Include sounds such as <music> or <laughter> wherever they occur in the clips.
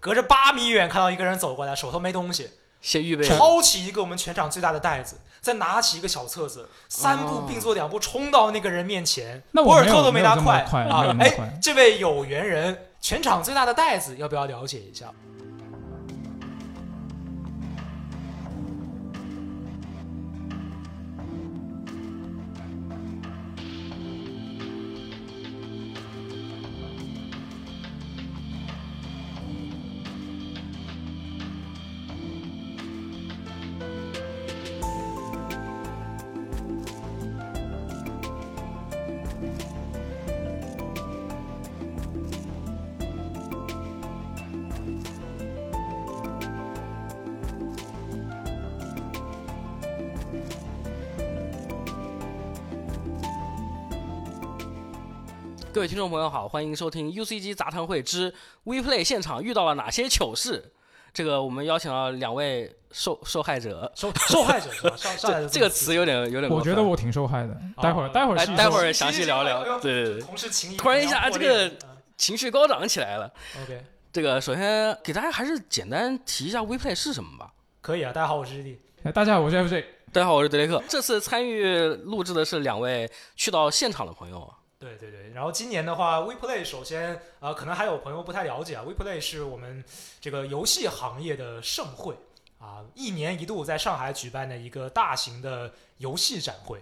隔着八米远看到一个人走过来，手头没东西，先预备抄起一个我们全场最大的袋子，再拿起一个小册子，三步并作两步冲到那个人面前。那我尔特都没拿快快啊哎，这位有缘人，全场最大的袋子，要不要了解一下？各位听众朋友好，欢迎收听 UCG 杂谈会之 WePlay 现场遇到了哪些糗事。这个我们邀请了两位受受害者，受受害者是吧？上上来这这个词有点有点，我觉得我挺受害的。待会儿待会儿待会儿详细聊聊对对对同事情谊突然一下这个情绪高涨起来了。嗯 OK 这个首先给大家还是简单提一下 WePlay 是什么吧。可以啊。大家好，我是日弟。哎大家好，我是 FJ。大家好，我是德雷克。这次参与录制的是两位去到现场的朋友。对对对，然后今年的话，WePlay 首先呃，可能还有朋友不太了解啊，WePlay 是我们这个游戏行业的盛会啊，一年一度在上海举办的一个大型的游戏展会。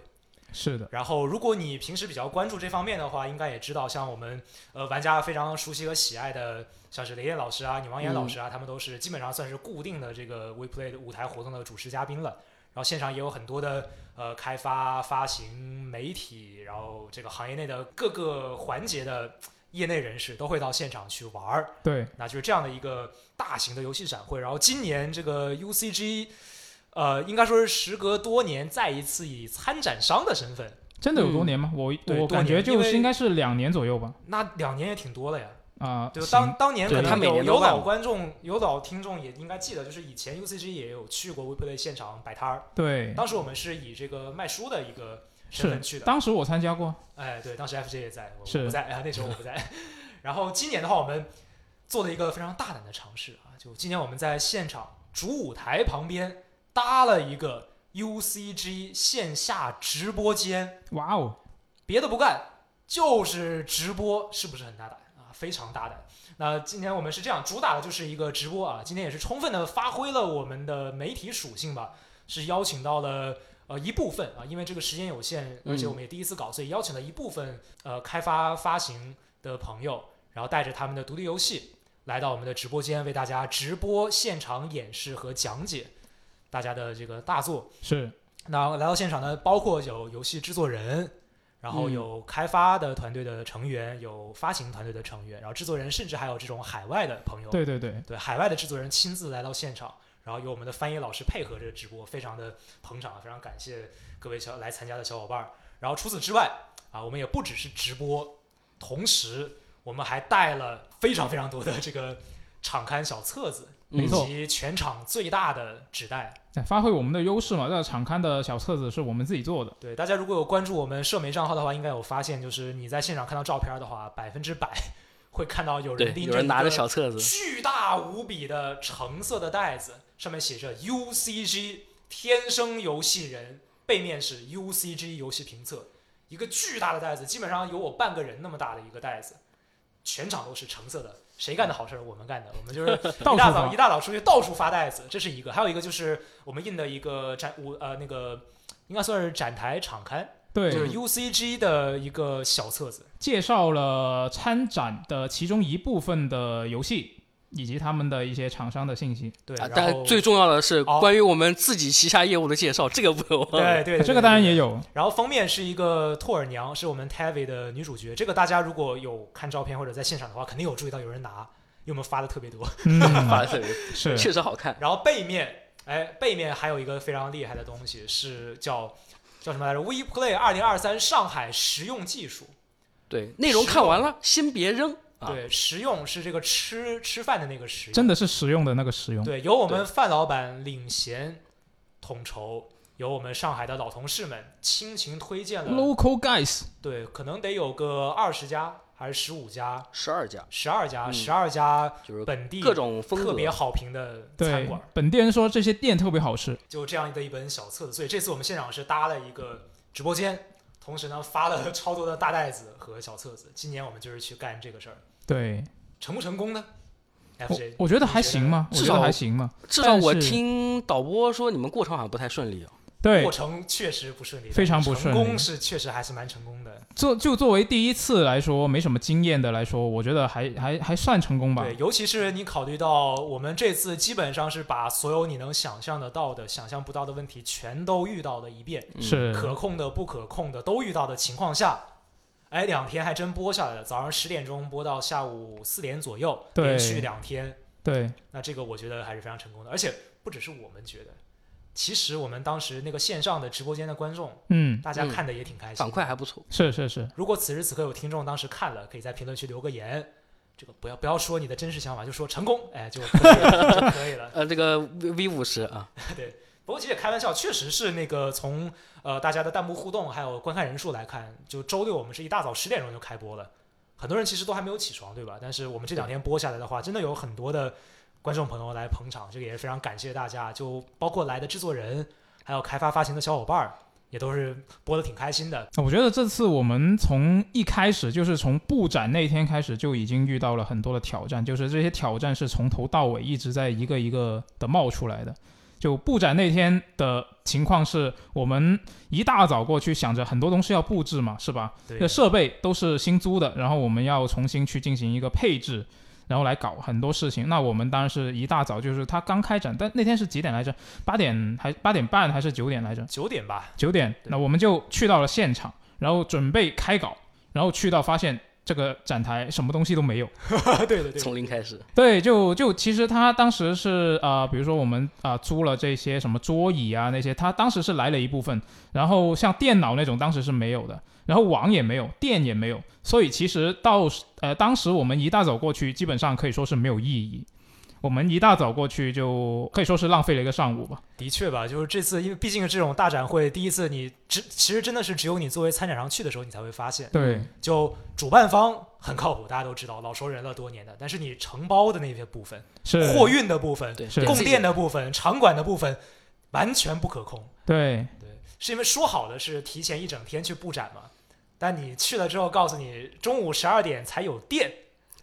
是的，然后，如果你平时比较关注这方面的话，应该也知道，像我们呃玩家非常熟悉和喜爱的，像是雷电老师啊、女王岩老师啊，他们都是基本上算是固定的这个 WePlay 的舞台活动的主持嘉宾了。然后现场也有很多的呃开发、发行、媒体，然后这个行业内的各个环节的业内人士都会到现场去玩儿。对，那就是这样的一个大型的游戏展会。然后今年这个 UCG，呃，应该说是时隔多年再一次以参展商的身份，真的有多年吗？我我感觉就是应该是两年左右吧。那两年也挺多了呀。啊，就，当当年可对他能有有老观众、有老听众也应该记得，就是以前 UCG 也有去过 WePlay 现场摆摊儿，对，当时我们是以这个卖书的一个身份去的。当时我参加过。哎，对，当时 FJ 也在，我我不在，哎，那时候我不在。<laughs> 然后今年的话，我们做了一个非常大胆的尝试啊，就今年我们在现场主舞台旁边搭了一个 UCG 线下直播间，哇哦，别的不干，就是直播，是不是很大胆啊？非常大胆。那今天我们是这样，主打的就是一个直播啊。今天也是充分的发挥了我们的媒体属性吧，是邀请到了呃一部分啊，因为这个时间有限，而且我们也第一次搞，所以邀请了一部分呃开发发行的朋友，然后带着他们的独立游戏来到我们的直播间，为大家直播现场演示和讲解大家的这个大作。是那来到现场呢，包括有游戏制作人，然后嗯。有开发的团队的成员，有发行团队的成员，然后制作人，甚至还有这种海外的朋友，对对对，对海外的制作人亲自来到现场，然后有我们的翻译老师配合这个直播，非常的捧场，非常感谢各位小来参加的小伙伴儿。然后除此之外啊，我们也不只是直播，同时我们还带了非常非常多的这个场刊小册子，以没错及全场最大的纸袋。哎发挥我们的优势嘛。这个场刊的小册子是我们自己做的。对，大家如果有关注我们社媒账号的话，应该有发现，就是你在现场看到照片的话，百分之百 <laughs> 会看到有人，拎着拿着小册子，巨大无比的橙色的袋子，上面写着 UCG 天生游戏人，背面是 UCG 游戏评测，一个巨大的袋子，基本上有我半个人那么大的一个袋子，全场都是橙色的。谁干的好事儿？我们干的，我们就是 <laughs> 一大早一大早出去到处发袋子，这是一个；还有一个就是我们印的一个展我呃那个应该算是展台场刊，对，就是 UCG 的一个小册子。介绍了参展的其中一部分的游戏以及他们的一些厂商的信息。对，啊，然后但最重要的是关于我们自己旗下业务的介绍，这个不能忘了。对对对这个当然也有。然后封面是一个兔耳娘，是我们 Tavi 的女主角。这个大家如果有看照片或者在现场的话，肯定有注意到有人拿，因为我们发的特别多。嗯，<laughs> 发的特别是确实好看。然后背面，哎，背面还有一个非常厉害的东西，是叫叫什么来着？WePlay 二零二三上海实用技术。对，内容看完了，先别扔啊。对，实用是这个吃吃饭的那个实用。真的是实用的那个实用。对，由我们范老板领衔统筹，由我们上海的老同事们倾情推荐了 Local guys，对，可能得有个二十家还是十五家？十二家，十二家，嗯十二家就是本地各种风格特别好评的餐对馆，，本地人说这些店特别好吃。就这样的一本小册子。所以这次我们现场是搭了一个直播间，同时呢发了超多的大袋子和小册子。今年我们就是去干这个事儿，对，成不成功呢我我觉得还行嘛，我觉得至少还行嘛。至少我听导播说你们过程好像不太顺利哦。对过，程确实不顺利，非常不顺利成功是确实还是蛮成功的。作就作为第一次来说，没什么经验的来说，我觉得还还还算成功吧。对，尤其是你考虑到我们这次基本上是把所有你能想象得到的、想象不到的问题全都遇到了一遍，嗯是可控的、不可控的都遇到的情况下，哎，两天还真播下来了，早上十点钟播到下午四点左右，连续两天，对，那这个我觉得还是非常成功的，而且不只是我们觉得。其实我们当时那个线上的直播间的观众，嗯，大家看的也挺开心的、反馈还不错。是是是，如果此时此刻有听众当时看了，可以在评论区留个言。这个不要不要说你的真实想法，就说成功，哎，就可以了，<laughs> 就可以了。呃，这个 V V 五十啊，<laughs> 不过其实也开玩笑，确实是那个从呃大家的弹幕互动还有观看人数来看，就周六我们是一大早十点钟就开播了，很多人其实都还没有起床，对吧？但是我们这两天播下来的话，真的有很多的观众朋友来捧场，这个也是非常感谢大家，就包括来的制作人，还有开发发行的小伙伴儿，也都是播的挺开心的。我觉得这次我们从一开始就是从布展那天开始就已经遇到了很多的挑战，就是这些挑战是从头到尾一直在一个一个的冒出来的。就布展那天的情况是我们一大早过去，想着很多东西要布置嘛，是吧？对这设备都是新租的，然后我们要重新去进行一个配置，然后来搞很多事情。那我们当然是一大早，就是他刚开展，但那天是几点来着？八点还八点半还是九点来着？九点吧，九点，那我们就去到了现场，然后准备开搞，然后去到发现这个展台什么东西都没有。<laughs> 对对对，从零开始。对，就就其实他当时是呃，比如说我们啊、呃租了这些什么桌椅啊那些，他当时是来了一部分，然后像电脑那种当时是没有的，然后网也没有，电也没有，所以其实到呃当时我们一大早过去，基本上可以说是没有意义。我们一大早过去就可以说是浪费了一个上午吧。的确吧，就是这次，因为毕竟这种大展会，第一次你只其实真的是只有你作为参展商去的时候，你才会发现，对，就主办方很靠谱，大家都知道，老熟人了多年的，但是你承包的那些部分、是货运的部分、对，是供电的部分、场馆的部分，完全不可控。对，对，是因为说好的是提前一整天去布展嘛，但你去了之后，告诉你中午十二点才有电，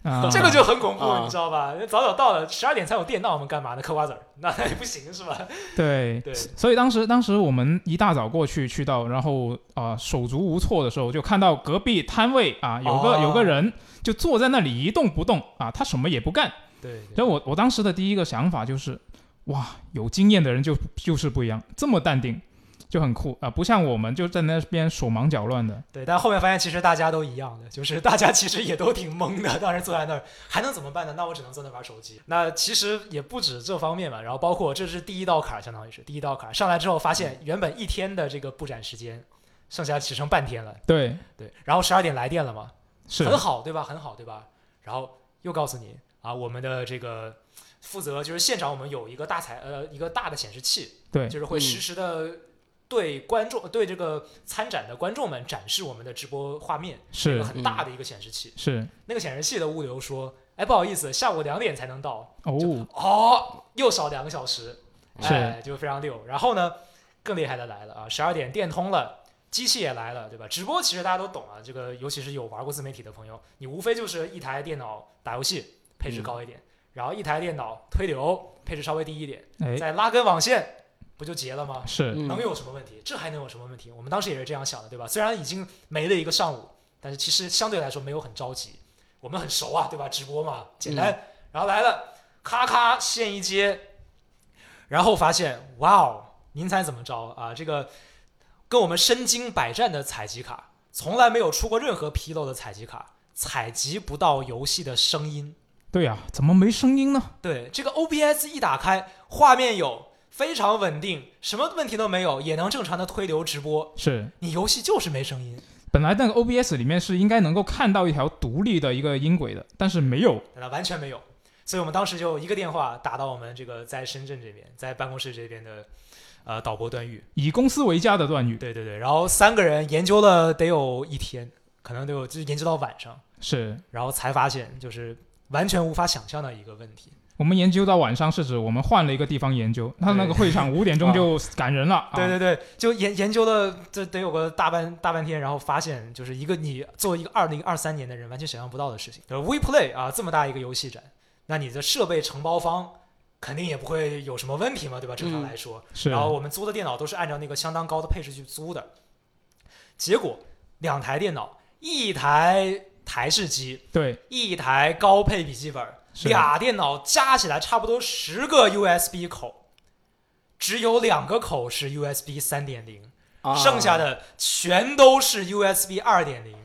啊、这个就很恐怖，啊你知道吧？早早到了，十二点才有电，那我们干嘛呢？嗑瓜子儿，<laughs> 那那也不行是吧？对。对，所以当时，当时我们一大早过去，去到，然后啊、手足无措的时候，就看到隔壁摊位啊，有个、哦有个人就坐在那里一动不动啊，他什么也不干。对，所以我我当时的第一个想法就是，哇，有经验的人就就是不一样，这么淡定，就很酷啊、不像我们就在那边手忙脚乱的。对，但后面发现其实大家都一样的，就是 <laughs> 大家其实也都挺懵的。当时坐在那儿还能怎么办呢？那我只能坐那玩手机。那其实也不止这方面吧，然后包括这是第一道坎儿，相当于是第一道坎儿上来之后，发现原本一天的这个布展时间，剩下只剩半天了。对，对，然后十二点来电了嘛，是很好，对吧？很好，对吧？然后又告诉你啊，我们的这个负责就是现场我们有一个大彩呃一个大的显示器，对就是会嗯实时的对观众、对这个参展的观众们展示我们的直播画面，是一个很大的一个显示器。是那个显示器的物流说，哎，不好意思，下午两点才能到，哦，哦，又少两个小时，是哎，就非常溜。然后呢，更厉害的来了啊，十二点电通了。机器也来了，对吧？直播其实大家都懂啊，这个尤其是有玩过自媒体的朋友，你无非就是一台电脑打游戏配置高一点，然后一台电脑推流配置稍微低一点，哎，再拉根网线，不就结了吗？是嗯能有什么问题？这还能有什么问题？我们当时也是这样想的，对吧？虽然已经没了一个上午，但是其实相对来说没有很着急，我们很熟啊，对吧？直播嘛，简单。然后来了，咔咔线一接，然后发现，哇哦，您猜怎么着啊？这个跟我们身经百战的采集卡，从来没有出过任何纰漏的采集卡，采集不到游戏的声音。对呀、怎么没声音呢？对，这个 OBS 一打开，画面有，非常稳定，什么问题都没有，也能正常的推流直播。是你游戏就是没声音，本来那个 OBS 里面是应该能够看到一条独立的一个音轨的，但是没有。那完全没有。所以我们当时就一个电话打到我们这个在深圳这边，在办公室这边的呃导播段誉。以公司为家的段誉，对对对，然后三个人研究了得有一天，可能得有就是研究到晚上，是然后才发现就是完全无法想象的一个问题。我们研究到晚上是指我们换了一个地方研究，他那个会场 <laughs> 五点钟就赶人了。啊。对对对，就研研究了这得有个大半大半天，然后发现就是一个你作为一个二零二三年的人完全想象不到的事情。就是 WePlay 啊，这么大一个游戏展，那你的设备承包方肯定也不会有什么问题嘛，对吧？正常嗯来说，是。然后我们租的电脑都是按照那个相当高的配置去租的，结果两台电脑，一台台式机，对。一台高配笔记本，是俩电脑加起来差不多十个 USB 口，只有两个口是 USB 三点零，啊。剩下的全都是 USB 二点零。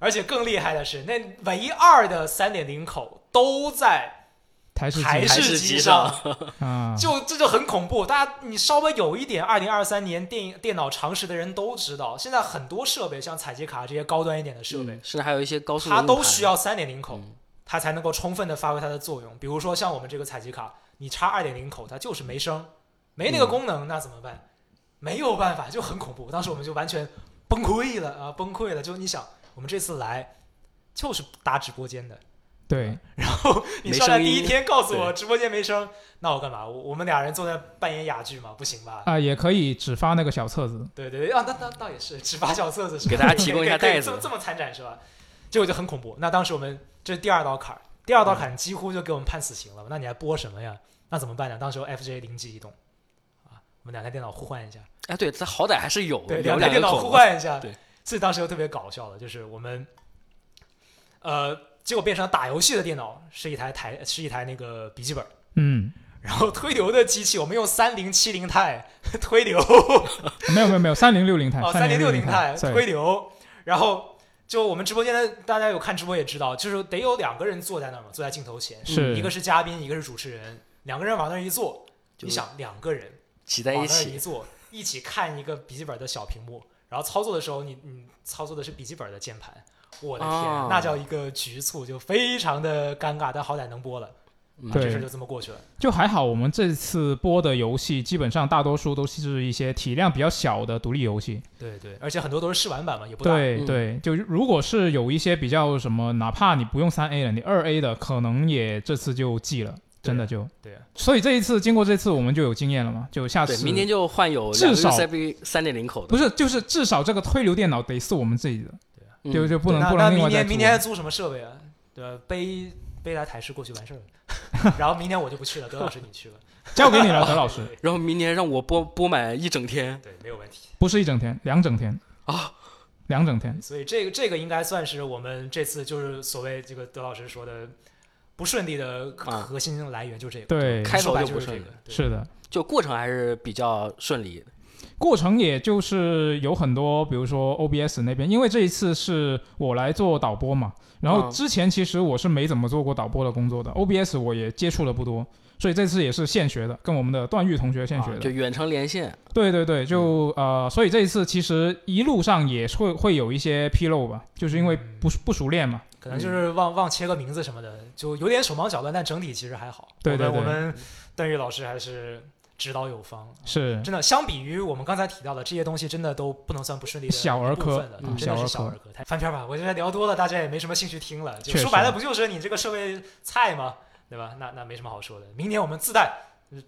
而且更厉害的是，那唯二的三点零口都在台式机台台式机机上。<laughs> 啊，就这就很恐怖。大家你稍微有一点二零二三年电电脑常识的人都知道，现在很多设备像采集卡这些高端一点的设备，嗯甚至还有一些高速它都需要三点零口，嗯它才能够充分的发挥它的作用。比如说像我们这个采集卡，你插二点零口，它就是没声，没那个嗯功能，那怎么办？没有办法，就很恐怖。当时我们就完全崩溃了啊，崩溃了。就你想，我们这次来就是搭直播间的，对然后你没上来第一天告诉我直播间没声，那我干嘛？我我们俩人坐在扮演哑剧嘛？不行吧？啊，也可以只发那个小册子。对对对，啊，那那倒也是，只发小册子是吧给大家提供一下 <laughs> 可以可以袋子这么这么参展是吧？结果就很恐怖。那当时我们这是第二道坎儿，第二道坎几乎就给我们判死刑了。那你还播什么呀？那怎么办呢？当时 FJ 灵机一动，啊，我们两台电脑互换一下，哎，对，它好歹还是有对，两台电脑互换一下。对，所以当时又特别搞笑的，就是我们，呃，结果变成打游戏的电脑是一台台是一台那个笔记本。嗯，然后推流的机器，我们用三零七零钛 <laughs> 推流，没有没有没有，三零六零钛，哦，三零六零钛对推流，然后就我们直播间的大家有看直播也知道，就是得有两个人坐在那儿嘛，坐在镜头前，是。一个是嘉宾，一个是主持人，两个人往那儿一坐，你想两个人挤在一起。一，坐，一起看一个笔记本的小屏幕，然后操作的时候你你操作的是笔记本的键盘。我的天，哦。那叫一个局促，就非常的尴尬，但好歹能播了，嗯对啊这事就这么过去了。就还好，我们这次播的游戏基本上大多数都是一些体量比较小的独立游戏。对对，而且很多都是试玩版嘛，也不对对，就如果是有一些比较什么，哪怕你不用三 A 了，你二 A 的可能也这次就记了，真的就对啊所以这一次经过这次我们就有经验了嘛，就下对，次明年就换有至少三点零口的，不是就是至少这个推流电脑得是我们自己的，嗯就就不能那不能另外再那明年明年还租租什么设备啊？对吧？背背台台式过去完事儿了。<laughs> 然后明年我就不去了，德老师你去了。交给你了，德老师，<laughs> 然后明年让我播播满一整天对，没有问题。不是一整天，两整天啊，两整天，所以这个这个应该算是我们这次就是所谓这个德老师说的不顺利的啊核心来源，就这个。对，开头就不顺利是这个。是的。就过程还是比较顺利的。过程也就是有很多，比如说 OBS 那边，因为这一次是我来做导播嘛，然后嗯之前其实我是没怎么做过导播的工作的，OBS 我也接触的不多，所以这次也是现学的，跟我们的段誉同学现学的。啊就远程连线，对对对，就呃，所以这一次其实一路上也会会有一些纰漏吧，就是因为不不熟练嘛。可能就是忘忘切个名字什么的，就有点手忙脚乱，但整体其实还好。对对对我们我们段誉老师还是指导有方。是真的，相比于我们刚才提到的这些东西，真的都不能算不顺利的小儿科嗯真的是小儿科。太翻篇吧，我觉得聊多了，大家也没什么兴趣听了。就说白了，不就是你这个设备菜吗？对吧？那那没什么好说的。明年我们自带，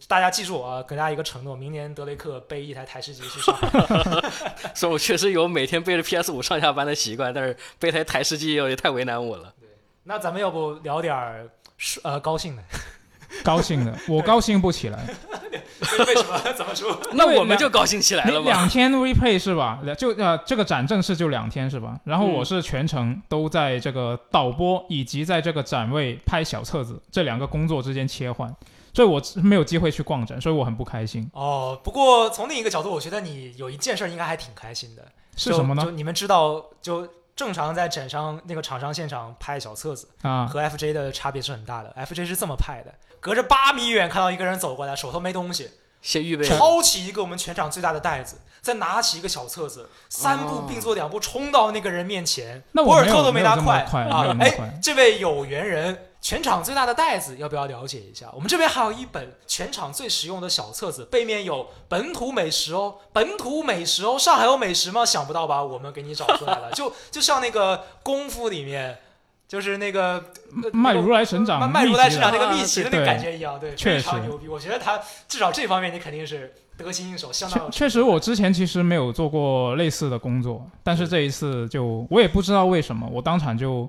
大家记住啊，给大家一个承诺，明年德雷克背一台台式机去上海。<laughs> 所以我确实有每天背着 PS 五上下班的习惯，但是背台台式机有点太为难我了。对那咱们要不聊点儿呃高兴的？<laughs> 高兴的，我高兴不起来。为为什么？怎么说？<laughs> 那我们就高兴起来了嘛。两天 replay 是吧？就呃，这个展正式就两天是吧？然后嗯我是全程都在这个导播以及在这个展位拍小册子这两个工作之间切换，所以我没有机会去逛展，所以我很不开心。哦，不过从另一个角度，我觉得你有一件事儿应该还挺开心的。是什么呢？就就你们知道，就正常在展商那个厂商现场拍小册子，啊，和 FJ 的差别是很大的。FJ 是这么拍的，隔着八米远看到一个人走过来，手头没东西，先预备抄起一个我们全场最大的袋子，再拿起一个小册子，三步哦并作两步冲到那个人面前。那我没有博尔特都没有这么拿快啊！哎这位有缘人全场最大的袋子要不要了解一下？我们这边还有一本全场最实用的小册子，背面有本土美食哦，本土美食哦，上海有美食吗？想不到吧？我们给你找出来了，<laughs> 就就像那个功夫里面，就是那个呃卖如来神掌卖卖如来神掌那个秘籍的那个感觉一样，对，确实非常牛逼。我觉得他至少这方面你肯定是得心应手，相当确实，我之前其实没有做过类似的工作，但是这一次就我也不知道为什么，我当场就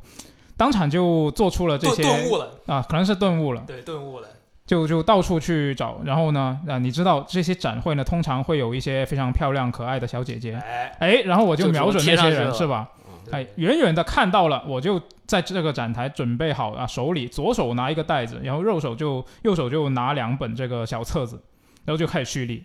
当场就做出了这些顿悟了，啊，可能是顿悟了，对，顿悟了。就就到处去找，然后呢，啊，你知道这些展会呢，通常会有一些非常漂亮可爱的小姐姐，哎，哎，然后我就就瞄准那些人是吧？对哎，远远的看到了，我就在这个展台准备好啊，手里左手拿一个袋子，然后右手就右手就拿两本这个小册子，然后就开始蓄力。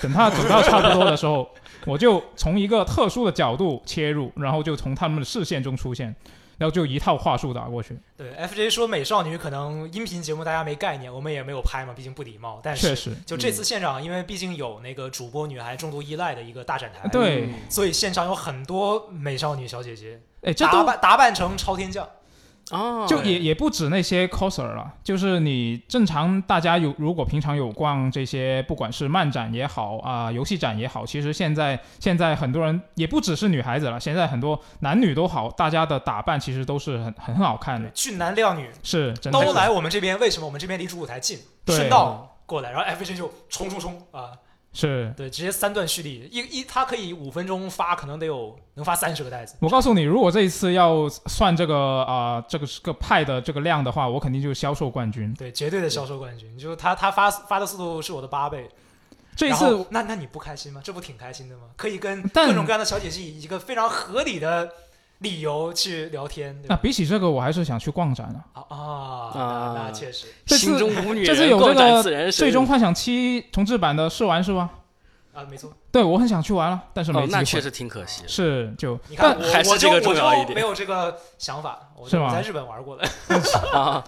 等他走到差不多的时候，我就从一个特殊的角度切入，然后就从他们的视线中出现，然后就一套话术打过去。对，FJ 说美少女可能音频节目大家没概念，我们也没有拍嘛，毕竟不礼貌。但是确实，就这次现场，因为毕竟有那个主播女孩重度依赖的一个大展台，对，所以现场有很多美少女小姐姐哎，这打都扮打扮成超天将，哦，就也也不止那些 coser 了，就是你正常大家有如果平常有逛这些，不管是漫展也好啊、游戏展也好，其实现在现在很多人也不只是女孩子了，现在很多男女都好，大家的打扮其实都是很很好看的，俊男靓女是真的都来我们这边。为什么我们这边离主舞台近？顺道过来，然后 FJ 就冲冲冲啊！是。对，直接三段蓄力，一一他可以五分钟发，可能得有能发三十个袋子。我告诉你，如果这一次要算这个啊、这个这个派的这个量的话，我肯定就是销售冠军。对，绝对的销售冠军，就是他他发发的速度是我的八倍。这一次那那你不开心吗？这不挺开心的吗？可以跟各种各样的小姐姐以一个非常合理的理由去聊天，那比起这个，我还是想去逛展了。啊啊，啊那那确实这次心中无女这次，有这个。最终幻想七重置版的试玩是吧？啊，没错。对，我很想去玩了，但是没哦，机会。那确实挺可惜的。是就你看但我还是这个我就我就重要一点没有这个想法，我是在日本玩过的。<laughs> 啊，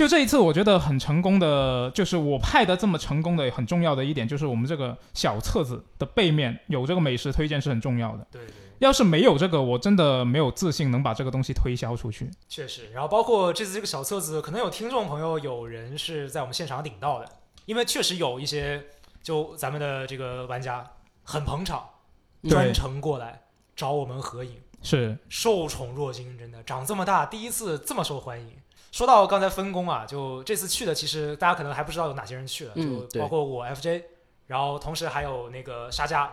就这一次，我觉得很成功的，就是我派的这么成功的很重要的一点，就是我们这个小册子的背面有这个美食推荐是很重要的。对对，要是没有这个，我真的没有自信能把这个东西推销出去。确实。然后包括这次这个小册子，可能有听众朋友有人是在我们现场领到的，因为确实有一些就咱们的这个玩家很捧场，专程过来找我们合影。是受宠若惊，真的长这么大第一次这么受欢迎。说到刚才分工啊，就这次去的，其实大家可能还不知道有哪些人去了，嗯就包括我 FJ，然后同时还有那个沙家，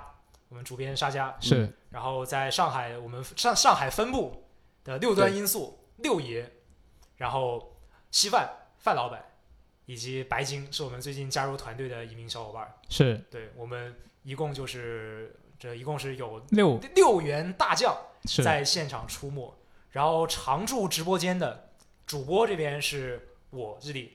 我们主编沙家，是，然后在上海我们上上海分部的六端因素六爷，然后稀饭范老板以及白金是我们最近加入团队的一名小伙伴儿，是对我们一共就是这一共是有六六员大将。在现场出没。然后常驻直播间的主播这边是我日历，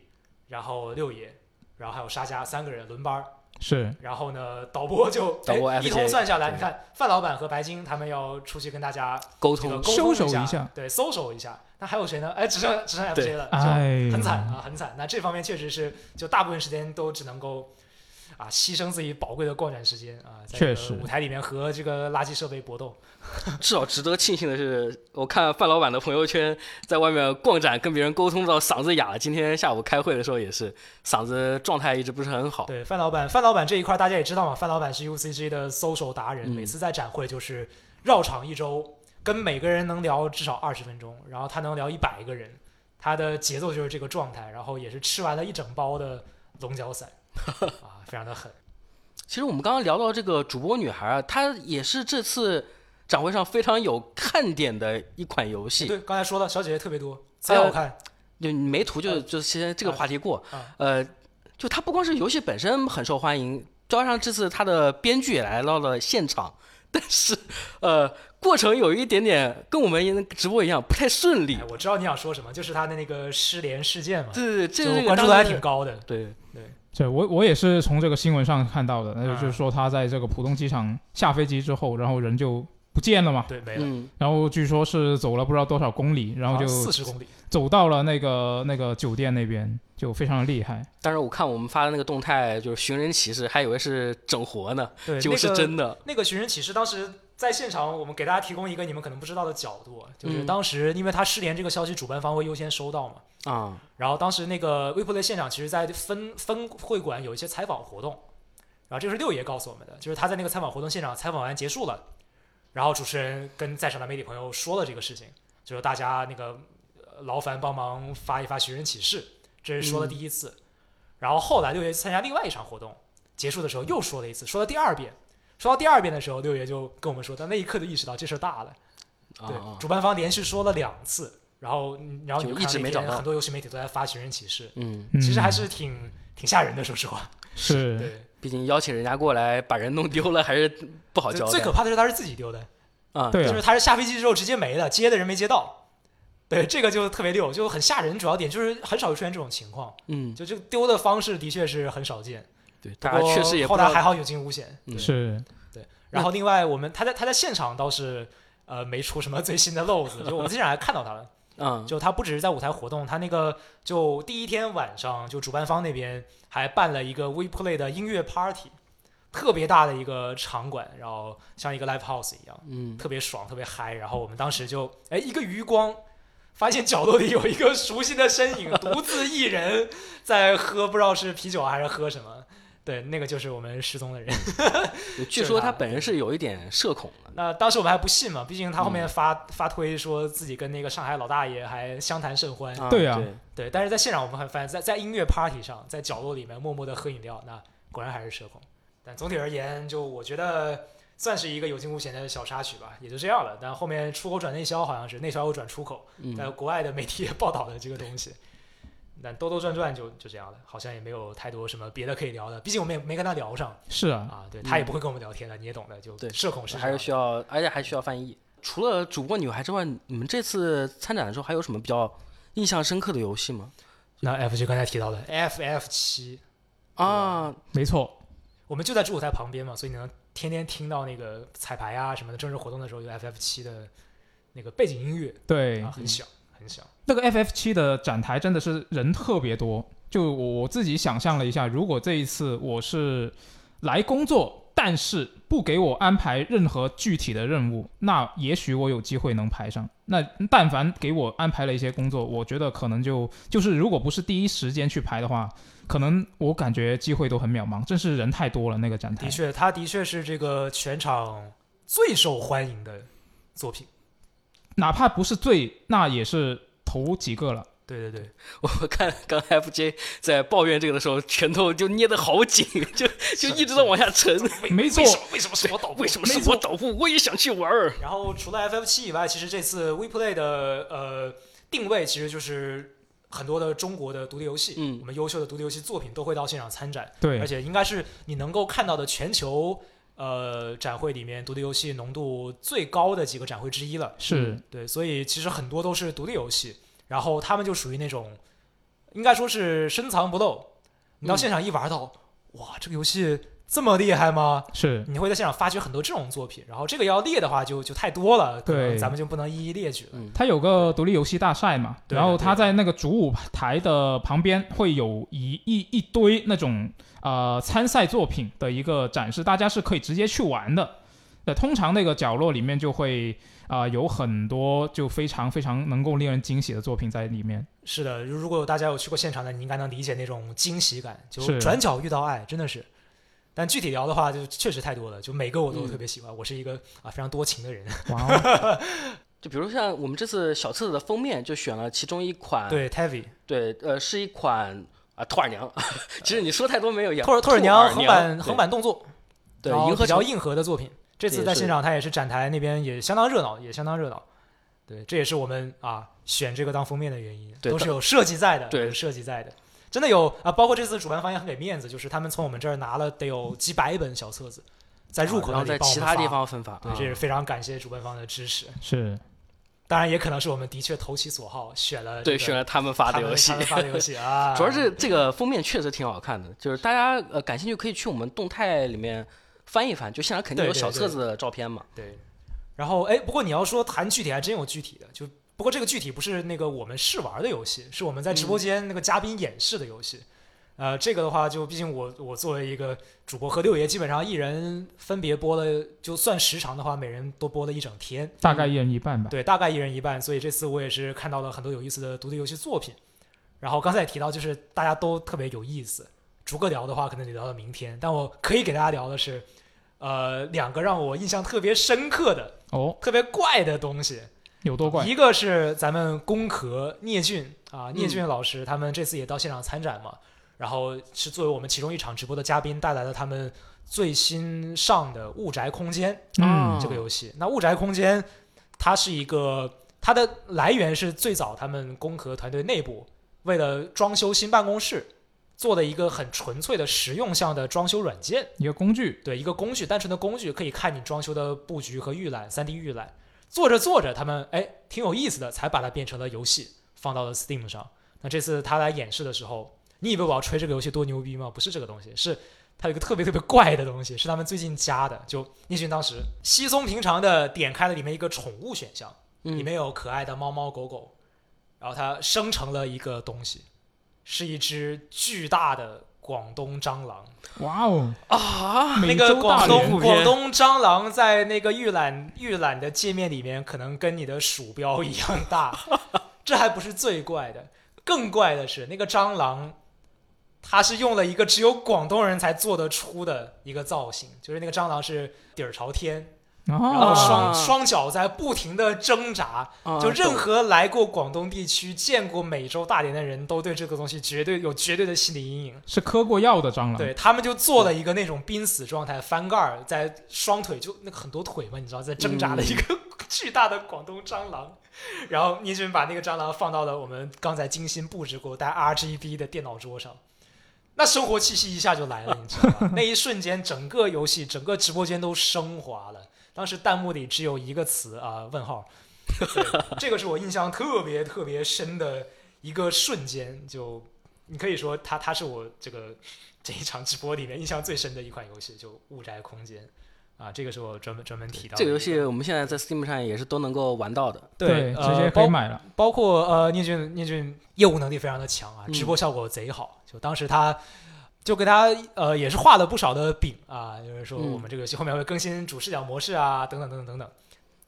然后六爷，然后还有沙家三个人轮班儿。是然后呢，导播就 <laughs> 导播一通算下来，你看范老板和白金他们要出去跟大家沟通这个沟收通一手一下对，搜手一下。那还有谁呢？哎，只剩只剩 FJ 了，就哎，很惨啊，很惨。那这方面确实是，就大部分时间都只能够啊牺牲自己宝贵的逛展时间啊，在这个舞台里面和这个垃圾设备搏斗。<laughs> 至少值得庆幸的是，我看范老板的朋友圈，在外面逛展跟别人沟通到嗓子哑了。今天下午开会的时候也是，嗓子状态一直不是很好。对，范老板，范老板这一块大家也知道嘛，范老板是 UCG 的搜手达人，嗯每次在展会就是绕场一周，跟每个人能聊至少二十分钟，然后他能聊一百个人，他的节奏就是这个状态，然后也是吃完了一整包的龙角散，啊，<laughs> 非常的狠。其实我们刚刚聊到这个主播女孩啊，她也是这次展会上非常有看点的一款游戏。对，刚才说了，小姐姐特别多，贼好看。就你没图就呃就先这个话题过。啊呃，就它不光是游戏本身很受欢迎，加上这次它的编剧也来到了现场，但是呃，过程有一点点跟我们直播一样不太顺利哎。，我知道你想说什么，就是他的那个失联事件嘛，对对对，这个关注度还挺高的。对，这我我也是从这个新闻上看到的，那就是说他在这个浦东机场下飞机之后，然后人就不见了嘛，对，没了，嗯，然后据说是走了不知道多少公里，然后就四十公里。走到了那个那个酒店那边，就非常的厉害。但是我看我们发的那个动态，就是寻人启事，还以为是整活呢，对，结果是真的。那个寻人启事当时在现场，我们给大家提供一个你们可能不知道的角度，就是嗯当时因为他失联这个消息，主办方会优先收到嘛。啊，然后当时那个 WePlay 现场，其实在分分会馆有一些采访活动，然后这个是六爷告诉我们的，就是他在那个采访活动现场采访完结束了，然后主持人跟在场的媒体朋友说了这个事情，就是大家那个呃劳烦帮忙发一发寻人启事，这是说的第一次。然后后来六爷参加另外一场活动，结束的时候又说了一次，说了第二遍。说到第二遍的时候，六爷就跟我们说，他那一刻就意识到这事儿大了。对，啊，主办方连续说了两次，然后嗯然后你就一直没找到很多游戏媒体都在发寻人启事，其实还是挺挺吓人的，说实话。是对，毕竟邀请人家过来把人弄丢了，还是不好交代。最可怕的是他是自己丢的，啊，对啊就是他是下飞机之后直接没了，接的人没接到。对，这个就特别溜，就很吓人。主要点就是很少会出现这种情况，嗯，就这个丢的方式的确是很少见。对，大家确实也不知道后来还好有惊无险。嗯是然后另外我们他在他在现场倒是呃没出什么最新的漏子，就我们现场还看到他了。<laughs> 嗯，就他不只是在舞台活动，他那个就第一天晚上，就主办方那边还办了一个 WePlay 的音乐 party，特别大的一个场馆，然后像一个 live house 一样，嗯，特别爽，特别嗨。然后我们当时就哎一个余光，发现角落里有一个熟悉的身影，独自一人在喝，不知道是啤酒还是喝什么。对，那个就是我们失踪的人。<laughs> 据说他本人是有一点社恐的。那当时我们还不信嘛，毕竟他后嗯面发、发推说自己跟那个上海老大爷还相谈甚欢。啊对啊对，对，但是在现场我们还发现，在在音乐 party 上，在角落里面默默的喝饮料，那果然还是社恐。但总体而言，就我觉得算是一个有惊无险的小插曲吧，也就这样了。但后面出口转内销，好像是内销又转出口，在嗯，国外的媒体也报道了这个东西。但兜兜转转就就这样了，好像也没有太多什么别的可以聊的，毕竟我们也没跟他聊上是啊，啊。对他也不会跟我们聊天的，你也懂的，就对社恐是还是需要，而且还需要翻译。除了主播女孩之外，你们这次参展的时候还有什么比较印象深刻的游戏吗？那 F 就刚才提到的 FF 七，啊，没错，我们就在主舞台旁边嘛，所以你能天天听到那个彩排啊什么的，正式活动的时候有 FF 七的那个背景音乐对啊，，很响很响。那个 FF 七的展台真的是人特别多，就我我自己想象了一下，如果这一次我是来工作，但是不给我安排任何具体的任务，那也许我有机会能排上。那但凡给我安排了一些工作，我觉得可能就就是如果不是第一时间去排的话，可能我感觉机会都很渺茫，真是人太多了那个展台的。确，它的确是这个全场最受欢迎的作品。哪怕不是最，那也是头几个了。对对对，<laughs> 我看刚 FJ 在抱怨这个的时候，拳头就捏得好紧，<laughs> 就就一直在往下沉。<laughs> 没错。为什么？为什么？是我倒为什么是我导部？我也想去玩儿。然后除了 FF 七以外，其实这次 WePlay 的呃定位其实就是很多的中国的独立游戏，嗯。我们优秀的独立游戏作品都会到现场参展，对。而，且应该是你能够看到的全球呃展会里面独立游戏浓度最高的几个展会之一了。是。对，所以其实很多都是独立游戏，然后他们就属于那种应该说是深藏不露，你到嗯现场一玩到，哇，这个游戏这么厉害吗？是，你会在现场发掘很多这种作品，然后这个要列的话就就太多了，可能对咱们就不能一一列举了。嗯它有个独立游戏大赛嘛，然后对它在那个主舞台的旁边会有一一一堆那种呃参赛作品的一个展示，大家是可以直接去玩的。那，通常那个角落里面就会啊、呃有很多就非常非常能够令人惊喜的作品在里面。是的，如如果有大家有去过现场的，你应该能理解那种惊喜感，就转角遇到爱，真的是。但具体聊的话，就确实太多了，就每个我都嗯特别喜欢。我是一个啊非常多情的人，哇哦，<laughs> 就比如像我们这次小册子的封面，就选了其中一款，对 Tavi 对，呃，是一款啊兔耳娘。<laughs> 其实你说太多没有用。兔耳兔耳娘横版横版动作，对银河城比较硬核的作品。这次在现场，他也是展台那边也相当热闹，也相当热闹。对，这也是我们啊选这个当封面的原因，都是有设计在的，对有设计在的。真的有啊，包括这次主办方也很给面子，就是他们从我们这儿拿了得有几百本小册子，在入口那里啊然后在其他地，方分发。对，啊这是非常感谢主办方的支持。是当然，也可能是我们的确投其所好，选了对，这个选了他们发的游戏他。们发的游戏 <laughs> 啊，主要是这个封面确实挺好看的，就是大家呃感兴趣可以去我们动态里面翻一翻，就现场肯定有小册子的照片嘛。对，然后哎，不过你要说谈具体，还真有具体的。就不过这个具体不是那个我们试玩的游戏，是我们在直播间那个嘉宾演示的游戏。呃，这个的话，就毕竟我我作为一个主播和六爷，基本上一人分别播了，就算时长的话，每人都播了一整天，大概一人一半吧。对，大概一人一半。所以这次我也是看到了很多有意思的独立游戏作品。然后刚才也提到，就是大家都特别有意思，逐个聊的话，可能得聊到明天。但我可以给大家聊的是，呃，两个让我印象特别深刻的、哦，特别怪的东西。有多怪？一个是咱们工壳聂俊啊，聂嗯俊老师，他们这次也到现场参展嘛，然后是作为我们其中一场直播的嘉宾，带来了他们最新上的《物宅空间》嗯这个游戏。那《雾宅空间》它是一个，它的来源是最早他们工壳团队内部为了装修新办公室做的一个很纯粹的实用向的装修软件。一个工具，对，一个工具，单纯的工具可以看你装修的布局和预览，3 D 预览。做着做着，他们哎挺有意思的，才把它变成了游戏，放到了 Steam 上。那这次他来演示的时候，你以为我要吹这个游戏多牛逼吗？不是这个东西，是它有一个特别特别怪的东西，是他们最近加的。就聂勋当时稀松平常的点开了里面一个宠物选项，嗯里面有可爱的猫猫狗狗，然后它生成了一个东西，是一只巨大的广东蟑螂。哇哦，啊，那个广东广东蟑螂在那个预览预览的界面里面，可能跟你的鼠标一样大。<laughs> 这还不是最怪的，更怪的是那个蟑螂，它是用了一个只有广东人才做得出的一个造型，就是那个蟑螂是底儿朝天，然后哦，双、啊双脚在不停的挣扎，啊就任何来过广东地区、见过美洲大蠊的人都对这个东西绝对有绝对的心理阴影。是嗑过药的蟑螂。对他们就做了一个那种濒死状态，翻盖儿在双腿就那个很多腿嘛，你知道在挣扎的一个 <laughs> 巨大的广东蟑螂，然后倪军把那个蟑螂放到了我们刚才精心布置过带 RGB 的电脑桌上，那生活气息一下就来了，你知道吗？<laughs> 那一瞬间，整个游戏整个直播间都升华了。当时弹幕里只有一个词啊，问号。这个是我印象特别特别深的一个瞬间，就你可以说它它是我这个这一场直播里面印象最深的一款游戏，就《雾宅空间》啊，这个是我专门专门提到的这个游戏我们现在在 Steam 上也是都能够玩到的。对，直接可以包买了。包括呃，聂俊聂俊业务能力非常的强啊，嗯直播效果贼好。就当时他就给他呃也是画了不少的饼啊，就是说嗯我们这个游戏后面会更新主视角模式啊，等等等等等等，